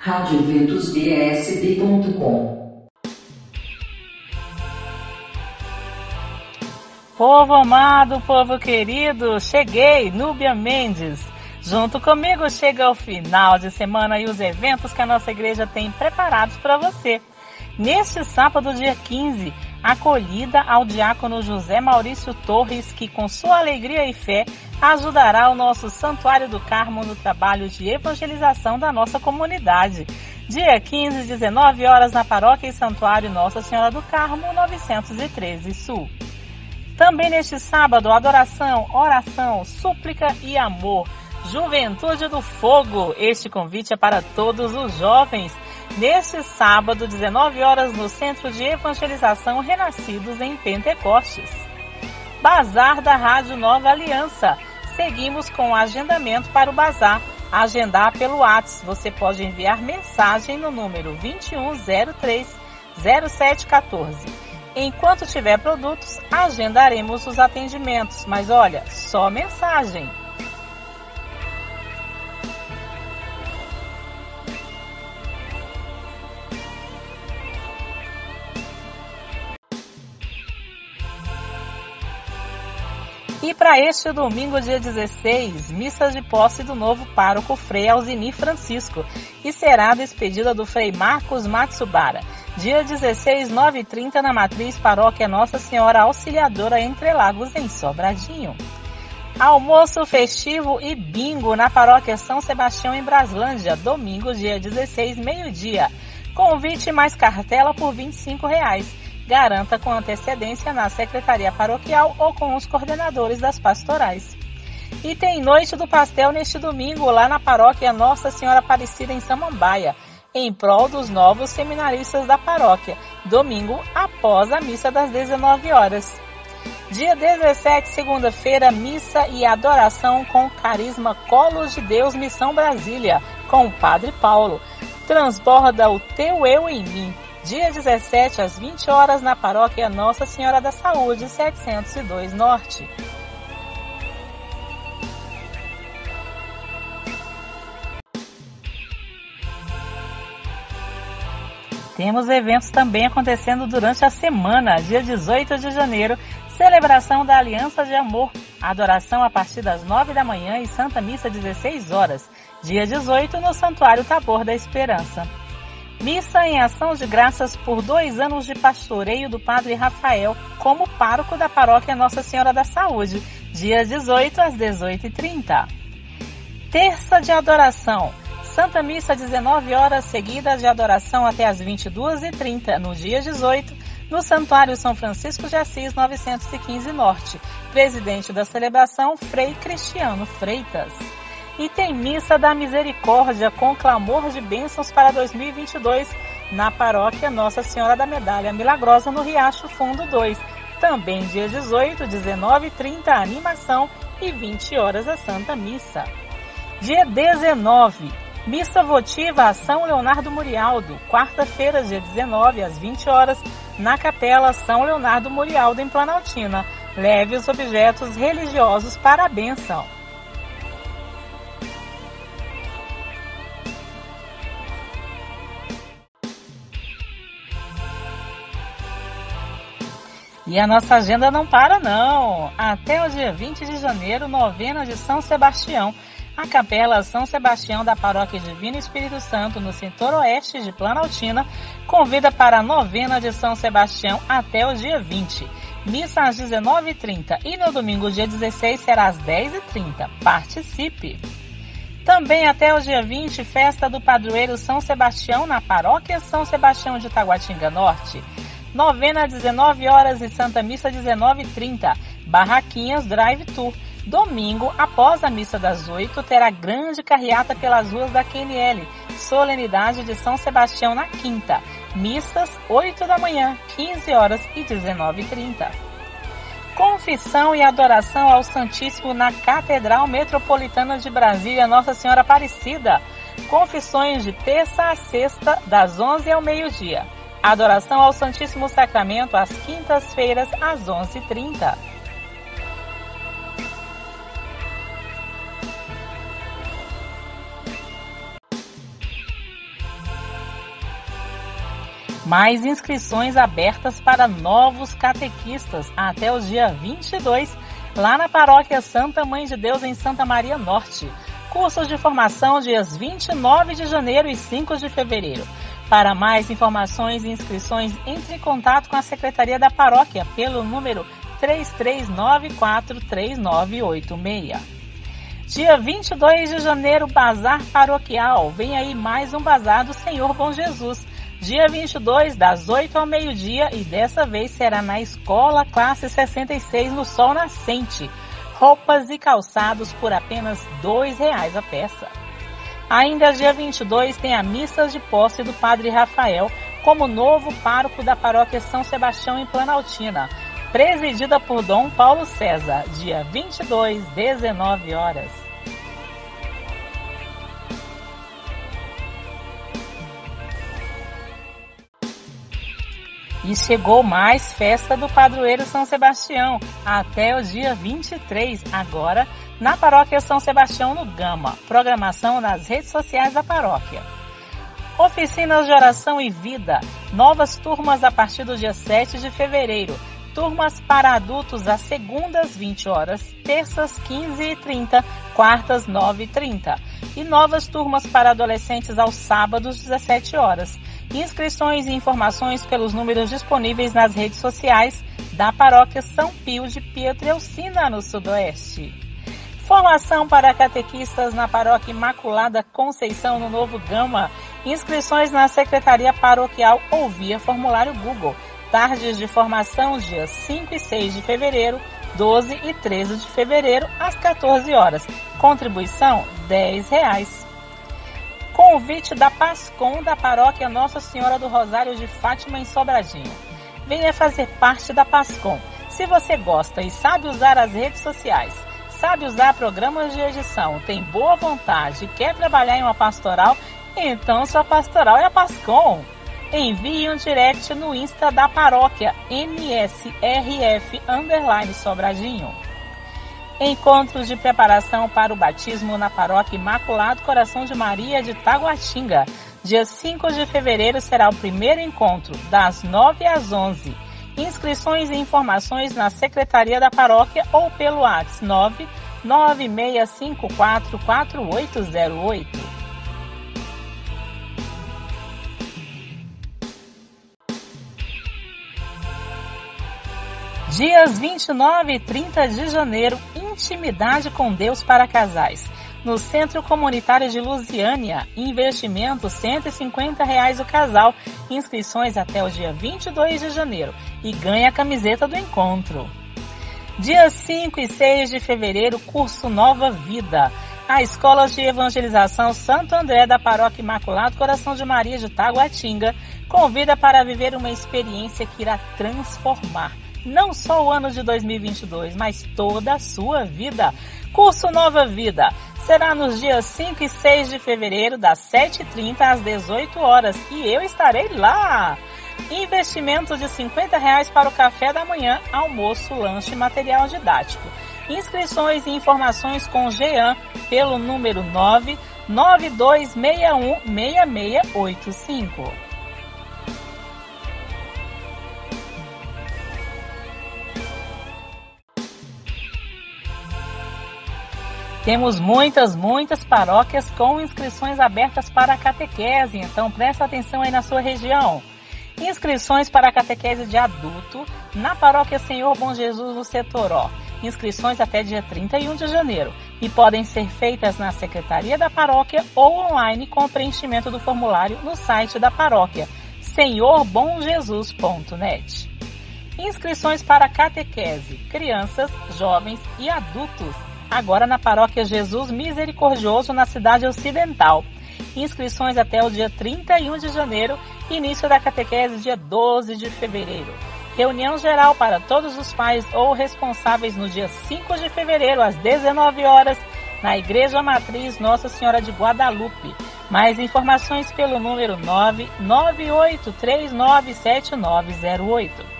radioventusbsb.com Povo amado, povo querido, cheguei, Núbia Mendes. Junto comigo chega o final de semana e os eventos que a nossa igreja tem preparados para você. Neste sábado, dia 15, acolhida ao diácono José Maurício Torres, que com sua alegria e fé ajudará o nosso Santuário do Carmo no trabalho de evangelização da nossa comunidade. Dia 15, 19 horas na Paróquia e Santuário Nossa Senhora do Carmo, 913 Sul. Também neste sábado, adoração, oração, súplica e amor. Juventude do Fogo. Este convite é para todos os jovens. Neste sábado, 19 horas, no Centro de Evangelização Renascidos em Pentecostes. Bazar da Rádio Nova Aliança seguimos com o agendamento para o bazar. Agendar pelo WhatsApp. Você pode enviar mensagem no número 2103 0714. Enquanto tiver produtos, agendaremos os atendimentos. Mas olha, só mensagem. E para este domingo, dia 16, missa de posse do novo pároco Frei Alzini Francisco, e será a despedida do Frei Marcos Matsubara. Dia 16, 9h30, na Matriz Paróquia Nossa Senhora Auxiliadora Entre Lagos, em Sobradinho. Almoço festivo e bingo na Paróquia São Sebastião, em Braslândia, domingo, dia 16, meio-dia. Convite mais cartela por 25 reais. Garanta com antecedência na Secretaria Paroquial ou com os coordenadores das pastorais. E tem Noite do Pastel neste domingo lá na Paróquia Nossa Senhora Aparecida em Samambaia, em prol dos novos seminaristas da paróquia, domingo após a missa das 19 horas. Dia 17, segunda-feira, missa e adoração com Carisma Colos de Deus Missão Brasília, com o Padre Paulo. Transborda o teu eu em mim dia 17 às 20 horas na paróquia Nossa Senhora da Saúde, 702 Norte. Temos eventos também acontecendo durante a semana, dia 18 de janeiro, celebração da Aliança de Amor, adoração a partir das 9 da manhã e Santa Missa 16 horas, dia 18 no Santuário Tabor da Esperança. Missa em ação de graças por dois anos de pastoreio do Padre Rafael como pároco da paróquia Nossa Senhora da Saúde, dia 18 às 18h30. Terça de adoração. Santa Missa 19 horas seguidas de adoração até as 22h30 no dia 18, no Santuário São Francisco de Assis 915 Norte. Presidente da celebração, Frei Cristiano Freitas. E tem Missa da Misericórdia com clamor de bênçãos para 2022 na paróquia Nossa Senhora da Medalha Milagrosa no Riacho Fundo 2. Também dia 18, 19 e 30 a animação e 20 horas a Santa Missa. Dia 19, Missa votiva a São Leonardo Murialdo, quarta-feira, dia 19, às 20 horas, na Capela São Leonardo Murialdo, em Planaltina. Leve os objetos religiosos para a benção. E a nossa agenda não para não. Até o dia 20 de janeiro, novena de São Sebastião. A Capela São Sebastião da Paróquia Divino Espírito Santo, no setor oeste de Planaltina, convida para a novena de São Sebastião até o dia 20. Missa às 19h30 e no domingo, dia 16, será às 10h30. Participe! Também até o dia 20, festa do padroeiro São Sebastião na Paróquia São Sebastião de Taguatinga Norte. Novena 19 horas e Santa Missa 19h30. Barraquinhas Drive Tour. Domingo, após a missa das 8, terá grande carreata pelas ruas da QNL. Solenidade de São Sebastião na quinta. Missas 8 da manhã, 15 horas e 19h30. Confissão e adoração ao Santíssimo na Catedral Metropolitana de Brasília, Nossa Senhora Aparecida. Confissões de terça a sexta, das 11 ao meio-dia. Adoração ao Santíssimo Sacramento às quintas-feiras, às 11h30. Mais inscrições abertas para novos catequistas até o dia 22, lá na Paróquia Santa Mãe de Deus, em Santa Maria Norte. Cursos de formação dias 29 de janeiro e 5 de fevereiro. Para mais informações e inscrições, entre em contato com a Secretaria da Paróquia pelo número 33943986. Dia 22 de janeiro, Bazar Paroquial. Vem aí mais um Bazar do Senhor Bom Jesus. Dia 22, das 8 ao meio-dia, e dessa vez será na Escola Classe 66, no Sol Nascente. Roupas e calçados por apenas R$ reais a peça. Ainda dia 22 tem a missa de posse do Padre Rafael como novo pároco da paróquia São Sebastião em Planaltina, presidida por Dom Paulo César, dia 22, 19 horas. E chegou mais festa do padroeiro São Sebastião, até o dia 23, agora na Paróquia São Sebastião no Gama. Programação nas redes sociais da paróquia. Oficinas de oração e vida. Novas turmas a partir do dia 7 de fevereiro. Turmas para adultos às segundas 20 horas, terças 15 e 30, quartas 9 e 30. E novas turmas para adolescentes aos sábados 17 horas. Inscrições e informações pelos números disponíveis nas redes sociais da Paróquia São Pio de Pietrelcina, no Sudoeste. Formação para catequistas na Paróquia Imaculada Conceição no Novo Gama. Inscrições na Secretaria Paroquial ou via formulário Google. Tardes de formação dias 5 e 6 de fevereiro, 12 e 13 de fevereiro, às 14 horas. Contribuição R$ reais. Convite da Pascom da Paróquia Nossa Senhora do Rosário de Fátima em Sobradinho. Venha fazer parte da Pascom. Se você gosta e sabe usar as redes sociais, sabe usar programas de edição, tem boa vontade quer trabalhar em uma pastoral, então sua pastoral é a Pascom. Envie um direct no Insta da paróquia MSRF Underline Sobradinho. Encontros de preparação para o batismo na paróquia Imaculado Coração de Maria de Taguatinga. Dia 5 de fevereiro será o primeiro encontro, das 9 às 11 Inscrições e informações na Secretaria da Paróquia ou pelo WhatsApp 996544808. Dias 29 e 30 de janeiro, Intimidade com Deus para casais no Centro Comunitário de Lusiânia. Investimento 150 reais o casal. Inscrições até o dia 22 de janeiro. E ganha a camiseta do encontro. Dia 5 e 6 de fevereiro, curso Nova Vida. A Escola de Evangelização Santo André da Paróquia Imaculado Coração de Maria de Taguatinga convida para viver uma experiência que irá transformar não só o ano de 2022, mas toda a sua vida. Curso Nova Vida será nos dias 5 e 6 de fevereiro, das 7h30 às 18 horas e eu estarei lá. Investimento de 50 reais para o café da manhã, almoço, lanche e material didático. Inscrições e informaçes com Jean pelo número 99261 Temos muitas, muitas paróquias com inscrições abertas para a catequese, então presta atenção aí na sua região. Inscrições para a catequese de adulto na paróquia Senhor Bom Jesus no Setoró. Inscrições até dia 31 de janeiro e podem ser feitas na secretaria da paróquia ou online com o preenchimento do formulário no site da paróquia senhorbomjesus.net. Inscrições para catequese, crianças, jovens e adultos agora na paróquia Jesus Misericordioso, na cidade ocidental. Inscrições até o dia 31 de janeiro, início da catequese dia 12 de fevereiro. Reunião geral para todos os pais ou responsáveis no dia 5 de fevereiro, às 19 horas, na Igreja Matriz Nossa Senhora de Guadalupe. Mais informações pelo número 998397908.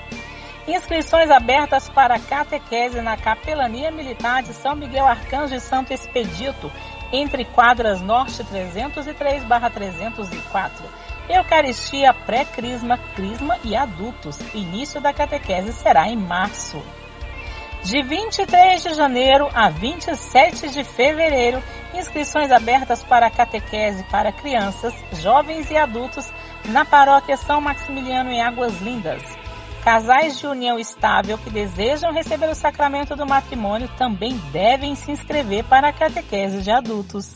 Inscrições abertas para catequese na Capelania Militar de São Miguel Arcanjo e Santo Expedito, entre quadras Norte 303-304. Eucaristia pré-crisma, crisma e adultos. Início da catequese será em março. De 23 de janeiro a 27 de fevereiro, inscrições abertas para catequese para crianças, jovens e adultos na paróquia São Maximiliano em Águas Lindas. Casais de união estável que desejam receber o sacramento do matrimônio também devem se inscrever para a catequese de adultos.